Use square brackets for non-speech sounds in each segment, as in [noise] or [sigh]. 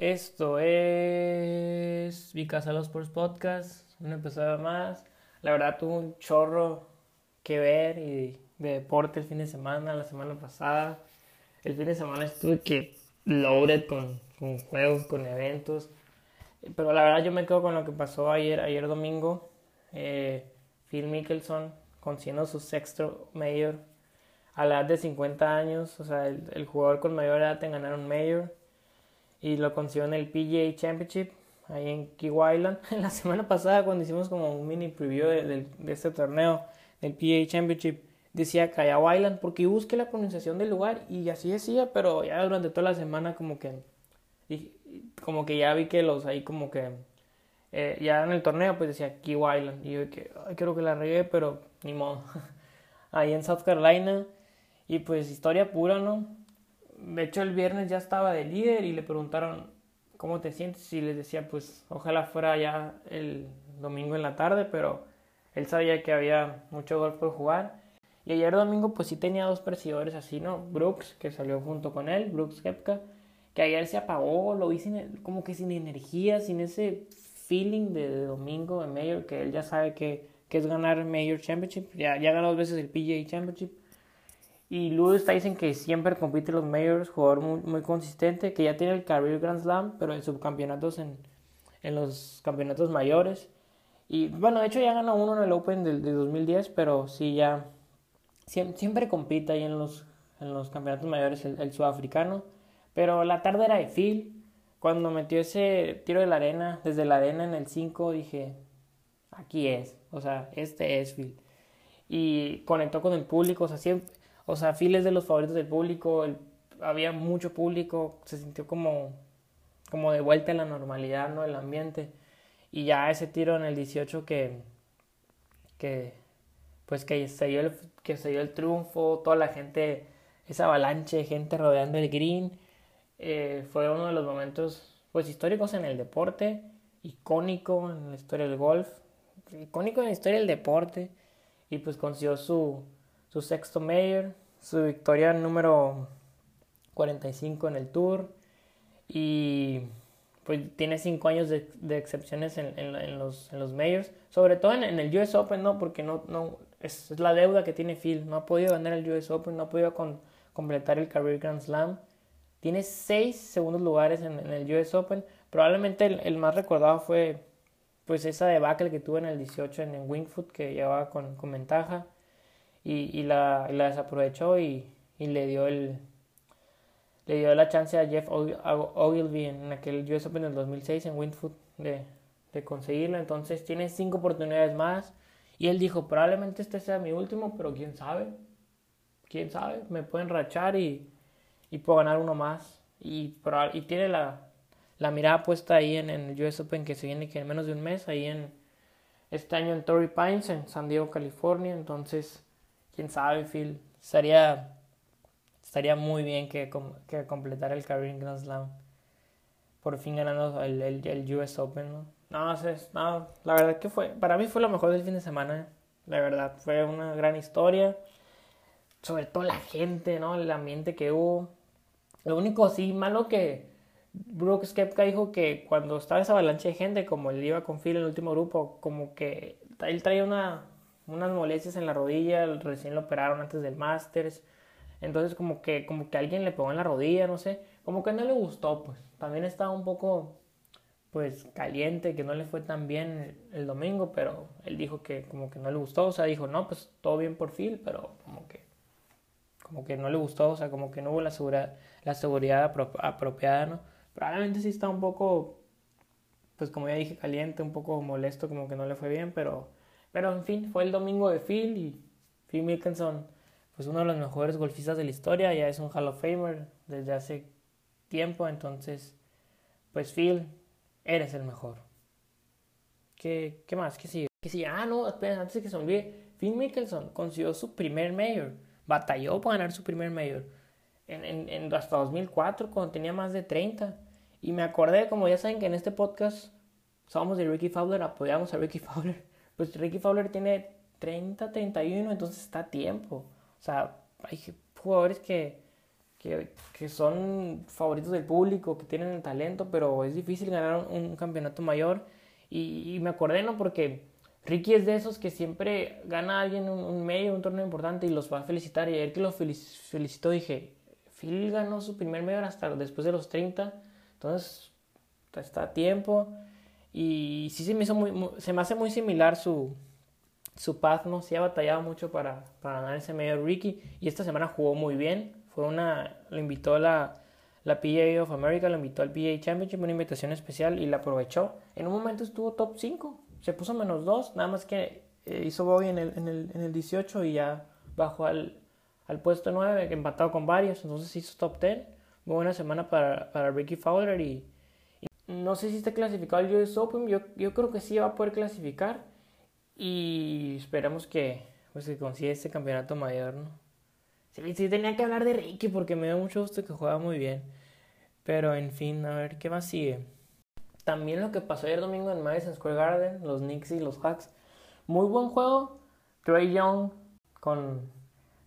Esto es Vicasa Los Sports Podcast, un episodio más. La verdad tuve un chorro que ver y de deporte el fin de semana, la semana pasada. El fin de semana estuve que loaded con, con juegos, con eventos. Pero la verdad yo me quedo con lo que pasó ayer, ayer domingo. Eh, Phil Mickelson consiguiendo su sexto mayor a la edad de 50 años. O sea, el, el jugador con mayor edad en ganar un mayor y lo consiguió en el PGA Championship ahí en Key Island. [laughs] La semana pasada cuando hicimos como un mini preview de, de, este torneo del PGA Championship decía Callao Island porque busqué la pronunciación del lugar y así decía, pero ya durante toda la semana como que y, como que ya vi que los ahí como que eh, ya en el torneo pues decía Key Island. Y yo que ay, creo que la regué pero ni modo [laughs] ahí en South Carolina y pues historia pura no de hecho el viernes ya estaba de líder y le preguntaron cómo te sientes y les decía pues ojalá fuera ya el domingo en la tarde pero él sabía que había mucho golf por jugar. Y ayer domingo pues sí tenía dos perseguidores así no Brooks que salió junto con él Brooks Kepka que ayer se apagó lo vi sin, como que sin energía sin ese feeling de, de domingo en Mayor que él ya sabe que, que es ganar Mayor Championship ya, ya ganó dos veces el PGA Championship y está dicen que siempre compite los Majors, jugador muy, muy, consistente, que ya tiene el Career Grand Slam, pero en subcampeonatos en, en los campeonatos mayores. Y bueno, de hecho ya ganó uno en el Open del de 2010, pero sí ya siempre, siempre, compite ahí en los, en los campeonatos mayores el, el, sudafricano. Pero la tarde era de Phil. Cuando metió ese tiro de la arena, desde la arena en el 5, dije, aquí es. O sea, este es Phil. Y conectó con el público, o sea, siempre o sea, Phil es de los favoritos del público, había mucho público, se sintió como, como de vuelta en la normalidad, ¿no? El ambiente. Y ya ese tiro en el 18 que, que pues que se, dio el, que se dio el triunfo, toda la gente, esa avalancha de gente rodeando el green, eh, fue uno de los momentos pues históricos en el deporte, icónico en la historia del golf, icónico en la historia del deporte, y pues consiguió su, su sexto mayor, su victoria número 45 en el Tour. Y pues tiene 5 años de, de excepciones en, en, en, los, en los majors, sobre todo en, en, el US Open, ¿no? Porque no, no, es, la deuda que tiene Phil, no ha podido ganar el US Open, no ha podido con, completar el Career Grand Slam, tiene 6 segundos lugares en, el US Open, probablemente el, el, más recordado fue pues esa debacle que tuvo en el 18 en, en Wingfoot que llevaba con, con ventaja, y, y, la, desaprovechó y, y, le dio el le dio la chance a Jeff Ogilvy en aquel US Open del 2006 en Wingfoot de, de conseguirlo. Entonces tiene cinco oportunidades más. Y él dijo probablemente este sea mi último pero quién sabe quién sabe me pueden rachar y, y puedo ganar uno más y, y tiene la, la mirada puesta ahí en, en el US Open que se viene que en menos de un mes ahí en este año en Torrey Pines en San Diego California. Entonces quién sabe, Phil. Estaría, estaría muy bien que, que completara el Career Grand Slam. Por fin ganando el, el, el US Open, ¿no? No, no la verdad que fue, para mí fue lo mejor del fin de semana, la verdad, fue una gran historia, sobre todo la gente, ¿no? El ambiente que hubo. Lo único sí malo que Brooks Kepka dijo que cuando estaba esa avalancha de gente, como él iba con Phil en el último grupo, como que él traía una, unas molestias en la rodilla, recién lo operaron antes del Masters. Entonces como que como que alguien le pegó en la rodilla, no sé, como que no le gustó, pues. También estaba un poco pues caliente, que no le fue tan bien el, domingo, pero él dijo que como que no le gustó, o sea, dijo, "No, pues todo bien por Phil", pero como que como que no le gustó, o sea, como que no hubo la seguridad la seguridad apro apropiada, ¿no? Probablemente sí está un poco pues como ya dije, caliente, un poco molesto, como que no le fue bien, pero pero en fin, fue el domingo de Phil y Phil Mickelson, pues uno de los mejores golfistas de la historia, ya es un Hall of Famer desde hace tiempo, entonces, pues Phil, eres el mejor. ¿Qué, qué más? ¿Qué sigue? ¿Qué sigue? Ah, no, espera, antes de que se olvide, Phil Mickelson consiguió su primer mayor, batalló para ganar su primer mayor. En, en, en, hasta 2004, cuando tenía más de 30. Y me acordé, como ya saben que en este podcast somos de Ricky Fowler, apoyamos a Ricky Fowler pues Ricky Fowler tiene 30, 31, entonces está a tiempo. O sea, hay jugadores que, que, que, son favoritos del público, que tienen el talento, pero es difícil ganar un, campeonato mayor. Y, me acordé, ¿no? Porque Ricky es de esos que siempre gana a alguien un, medio, un torneo importante y los va a felicitar. Y ayer que lo felicitó dije, Phil ganó su primer medio hasta después de los 30, entonces está a tiempo. Y sí se me, hizo muy, se me hace muy similar su, su path, ¿no? Sí ha batallado mucho para, para ganar ese medio Ricky y esta semana jugó muy bien. Fue una, lo invitó la, la PGA of America, lo invitó al PGA Championship, una invitación especial y la aprovechó. En un momento estuvo top 5, se puso menos 2, nada más que eh, hizo bogey en el, en, el, en el 18 y ya bajó al, al puesto 9, empatado con varios, entonces hizo top 10. Muy buena semana para, para Ricky Fowler y, no sé si está clasificado al US Open, yo, yo creo que sí va a poder clasificar y esperamos que, pues, que consiga este campeonato mayor, ¿no? Sí, tenía que hablar de Ricky porque me da mucho gusto que juega muy bien. Pero en fin, a ver qué más sigue. También lo que pasó ayer domingo en Madison Square Garden, los Knicks y los Hawks. Muy buen juego. Trey Young con,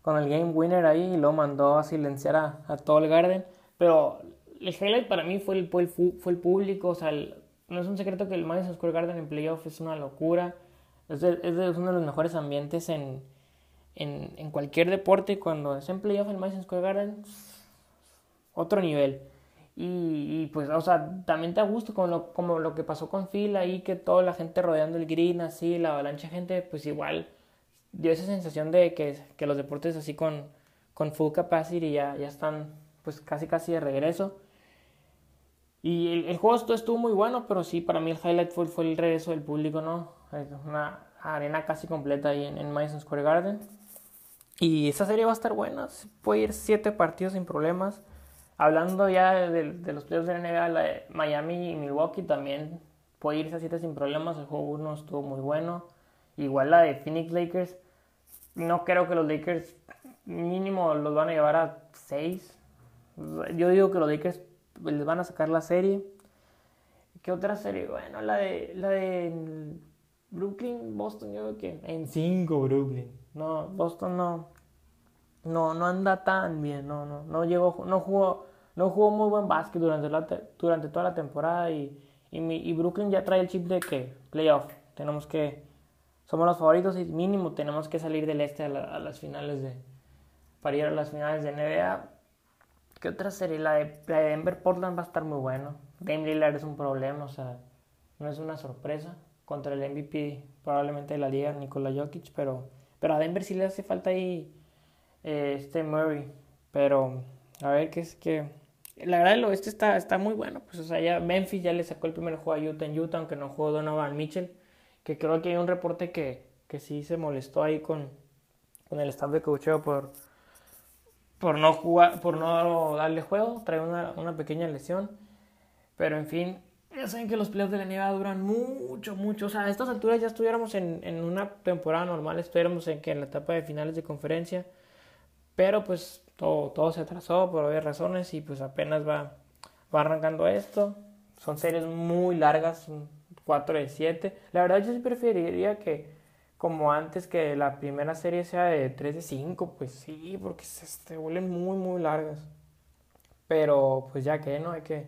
con el game winner ahí y lo mandó a silenciar a, a todo el Garden. Pero el highlight para mí fue el, fue el, fue el público. O sea, no es un secreto que el Madison Square Garden en playoff es una locura. Es, es, uno de los mejores ambientes en, en, en, cualquier deporte. Cuando es en playoff en Madison Square Garden, otro nivel. Y, pues, o sea, también te da gusto como lo, como lo que pasó con Phil ahí, que toda la gente rodeando el green, así, la avalancha de gente, pues igual dio esa sensación de que, que los deportes así con, con full capacity ya, ya están pues casi casi de regreso. Y el, el, juego estuvo muy bueno, pero sí, para mí el highlight fue, fue el regreso del público, ¿no? Una arena casi completa ahí en, en Madison Square Garden. Y esa serie va a estar buena, puede ir siete partidos sin problemas. Hablando ya de, de los playoffs de la NBA, la de Miami y Milwaukee también puede irse a siete sin problemas. El juego uno estuvo muy bueno. Igual la de Phoenix Lakers. No creo que los Lakers mínimo los van a llevar a seis. Yo digo que los Lakers les van a sacar la serie. ¿Qué otra serie? Bueno, la de, la de Brooklyn, Boston, yo creo que en 5 Brooklyn. No, Boston no, no, no anda tan bien, no, no, no llegó, no jugó, no jugó muy buen básquet durante, la, durante toda la temporada y, y, Brooklyn ya trae el chip de que playoff, tenemos que, somos los favoritos y mínimo tenemos que salir del este a, a las finales de, para ir a las finales de NBA ¿Qué otra serie? La de, Denver Portland va a estar muy bueno. Dame Lillard es un problema, o sea, no es una sorpresa contra el MVP probablemente de la liga, Nikola Jokic, pero, pero a Denver sí le hace falta ahí eh, este Murray. Pero a ver qué es que. La verdad, el oeste está, está muy bueno. Pues, o sea, ya Memphis ya le sacó el primer juego a Utah en Utah, aunque no jugó Donovan Mitchell. Que creo que hay un reporte que, que sí se molestó ahí con, con el staff de coacheo por por no jugar, por no darle juego, trae una, una pequeña lesión. Pero en fin, ya saben que los playoffs de la nieve duran mucho, mucho. O sea, a estas alturas ya estuviéramos en, en una temporada normal, estuviéramos en, que en la etapa de finales de conferencia. Pero pues todo, todo se atrasó por varias razones y pues apenas va, va arrancando esto. Son series muy largas, 4 de 7. La verdad yo sí preferiría que como antes que la primera serie sea de 3 de 5, pues sí, porque se, vuelven muy, muy largas. Pero pues ya que no, hay que,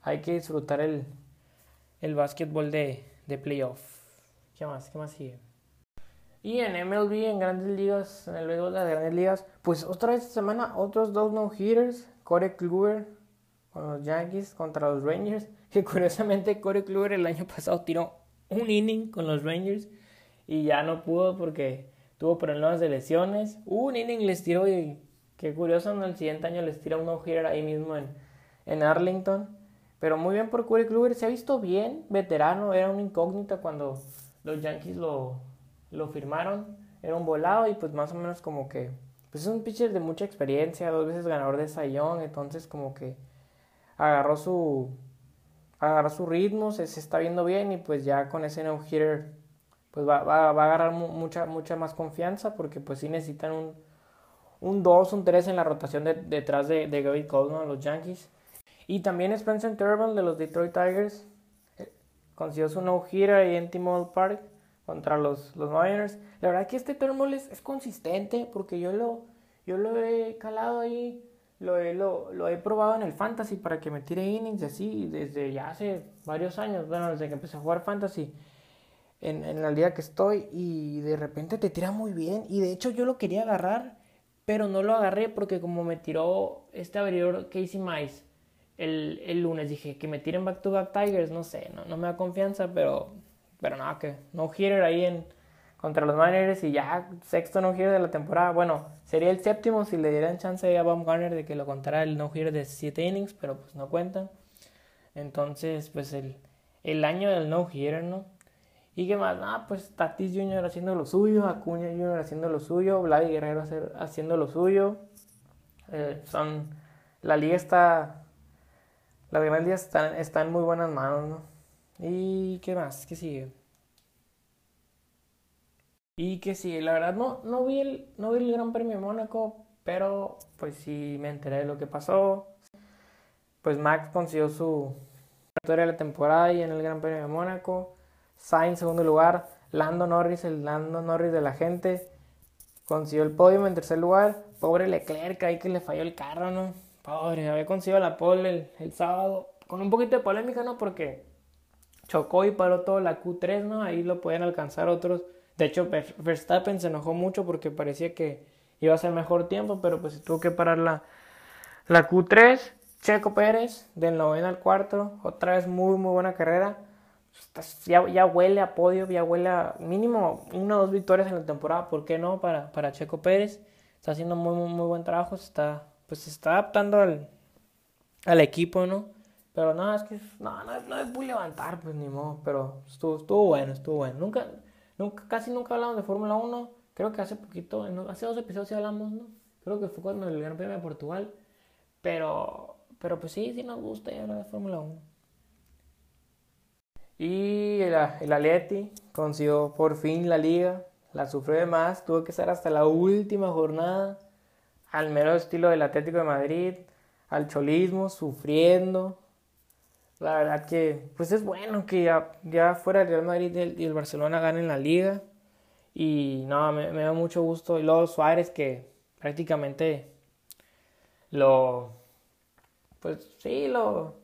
hay que disfrutar el, el básquetbol de, de playoff. ¿Qué más? ¿Qué más sigue? Y en MLB, en grandes ligas, en el béisbol de las grandes ligas, pues otra vez esta semana, otros dos no-hitters. Corey Kluber con los Yankees contra los Rangers. Que [laughs] curiosamente Corey Kluber el año pasado tiró un inning con los Rangers y ya no pudo porque tuvo problemas de lesiones. Un inning les tiró y qué curioso, en el siguiente año les tira un no-hitter ahí mismo en, en Arlington. Pero muy bien por Corey Kluber, se ha visto bien, veterano, era una incógnita cuando los Yankees lo, lo firmaron. Era un volado y pues más o menos como que pues es un pitcher de mucha experiencia, dos veces ganador de Sayón, entonces como que agarró su agarró su ritmo, se, se está viendo bien y pues ya con ese no hitter pues va, va, a agarrar mucha, mucha más confianza porque pues sí necesitan un, un 2, un 3 en la rotación de, detrás de, de Gary Coleman, los Yankees. Y también Spencer Turnbull de los Detroit Tigers eh, consiguió su no-hitter ahí en T-Mobile Park contra los, los Niners. La verdad que este Turnbull es, es, consistente porque yo lo, yo lo he calado ahí lo he, lo, he probado en el fantasy para que me tire innings así desde ya hace varios años, bueno, desde que empecé a jugar fantasy en, la liga que estoy y de repente te tira muy bien y de hecho yo lo quería agarrar, pero no lo agarré porque como me tiró este abridor Casey Mice el, el lunes, dije que me tiren back to back Tigers, no sé, no, no me da confianza, pero, pero nada, que no hitter ahí en contra los Miners y ya sexto no hitter de la temporada. Bueno, sería el séptimo si le dieran chance a Baumgartner de que lo contara el no hitter de 7 innings, pero pues no cuentan. Entonces, pues el, el año del no hitter, ¿no? Y qué más, ah, pues Tatis Jr. haciendo lo suyo, Acuña Jr. haciendo lo suyo, Vlad Guerrero haciendo lo suyo. Eh, son, la liga está, las grandes están, están en muy buenas manos, ¿no? ¿Y qué más? ¿Qué sigue? Y que sí, la verdad no, no, vi el, no vi el Gran Premio de Mónaco, pero pues sí me enteré de lo que pasó. Pues Max consiguió su victoria de la temporada y en el Gran Premio de Mónaco. Sainz segundo lugar. Lando Norris, el Lando Norris de la gente. Consiguió el podio en tercer lugar. Pobre Leclerc, ahí que le falló el carro, ¿no? Pobre, había conseguido la pole el, sábado. Con un poquito de polémica, ¿no? Porque chocó y paró todo la Q3, ¿no? Ahí lo pueden alcanzar otros de hecho, Verstappen se enojó mucho porque parecía que iba a ser mejor tiempo, pero pues tuvo que parar la, la Q3. Checo Pérez, del noveno al cuarto, otra vez muy, muy buena carrera. Ya, ya huele a podio, ya huele a mínimo una o dos victorias en la temporada, ¿por qué no? Para, para Checo Pérez. Está haciendo muy, muy, buen trabajo, está, pues se está adaptando al, al equipo, ¿no? Pero no, es que no, no, no es muy levantar, pues ni modo, pero estuvo, estuvo bueno, estuvo bueno. Nunca, Nunca, casi nunca hablamos de Fórmula 1. Creo que hace poquito, hace dos episodios sí hablamos, ¿no? Creo que fue cuando el Gran Premio de Portugal. Pero, pero pues sí, sí nos gusta hablar de Fórmula 1. Y el, el Atleti consiguió por fin la liga. La sufrió de más. Tuvo que estar hasta la última jornada. Al mero estilo del Atlético de Madrid. Al cholismo, sufriendo. La verdad que, pues es bueno que ya, fuera el Real Madrid y el, Barcelona ganen la liga. Y no, me, da mucho gusto. Y luego Suárez que prácticamente lo, pues sí, lo,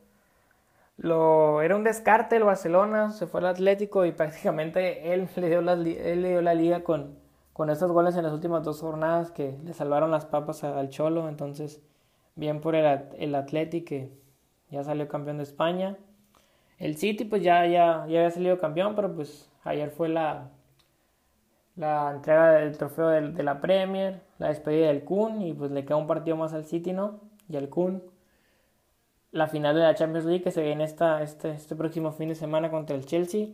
lo, era un descarte el Barcelona, se fue al Atlético y prácticamente él [laughs] le dio la, él le dio la liga con, con estos goles en las últimas dos jornadas que le salvaron las papas al Cholo. Entonces, bien por el, el Atlético que ya salió campeón de España. El City pues ya, ya, ya había salido campeón, pero pues ayer fue la, la entrega del trofeo de, la Premier, la despedida del Kun y pues le queda un partido más al City, ¿no? Y al Kun. La final de la Champions League que se viene esta, este, este próximo fin de semana contra el Chelsea.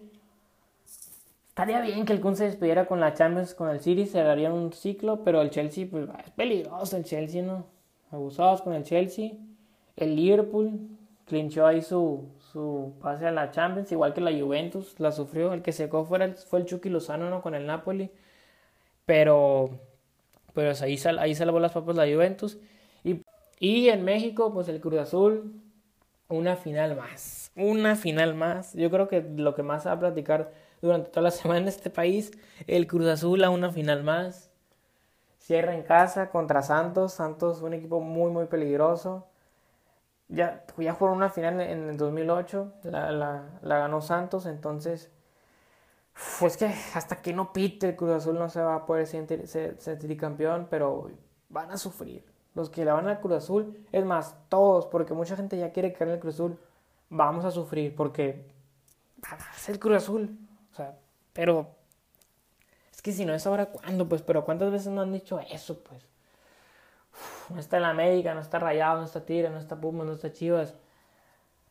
Estaría bien que el Kun se despidiera con la Champions, con el City, se daría un ciclo, pero el Chelsea, pues es peligroso el Chelsea, ¿no? Abusados con el Chelsea. El Liverpool, clinchó ahí su, su pase a la Champions, igual que la Juventus, la sufrió. El que secó fue el, fue el Chucky Lozano ¿no? con el Napoli. Pero, pero ahí, sal, ahí salvó las papas la Juventus. Y, y en México, pues el Cruz Azul, una final más. Una final más. Yo creo que lo que más va a platicar durante toda la [laughs] semana en este país, el Cruz Azul a una final más. Cierra en casa contra Santos. Santos, un equipo muy, muy peligroso ya, ya fueron una final en el 2008, la, la, ganó Santos, entonces, pues que hasta que no pite el Cruz Azul no se va a poder sentir, ser, campeón, pero van a sufrir. Los que le van al Cruz Azul, es más, todos, porque mucha gente ya quiere caer en el Cruz Azul, vamos a sufrir, porque es el Cruz Azul, o sea, pero es que si no es ahora, ¿cuándo? Pues, pero ¿cuántas veces no han dicho eso? Pues no está en la América, no está Rayado, no está Tigre, no está Puma, no está Chivas.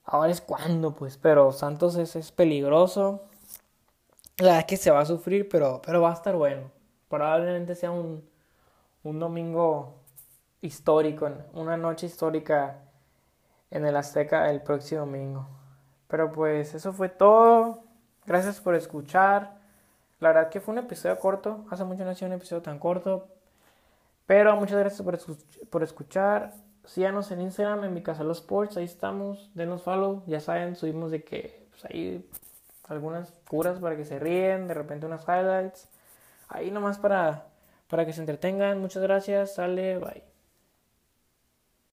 Ahora es cuando, pues, pero Santos es, es peligroso. La verdad es que se va a sufrir, pero, pero va a estar bueno. Probablemente sea un, un domingo histórico, una noche histórica en el Azteca el próximo domingo. Pero pues eso fue todo. Gracias por escuchar. La verdad que fue un episodio corto. Hace mucho no hacía un episodio tan corto. Pero muchas gracias por, escuchar. Síganos en Instagram, en mi casa los sports, ahí estamos. Denos follow, ya saben, subimos de que pues ahí algunas curas para que se ríen, de repente unas highlights. Ahí nomás para, para que se entretengan. Muchas gracias, sale, bye.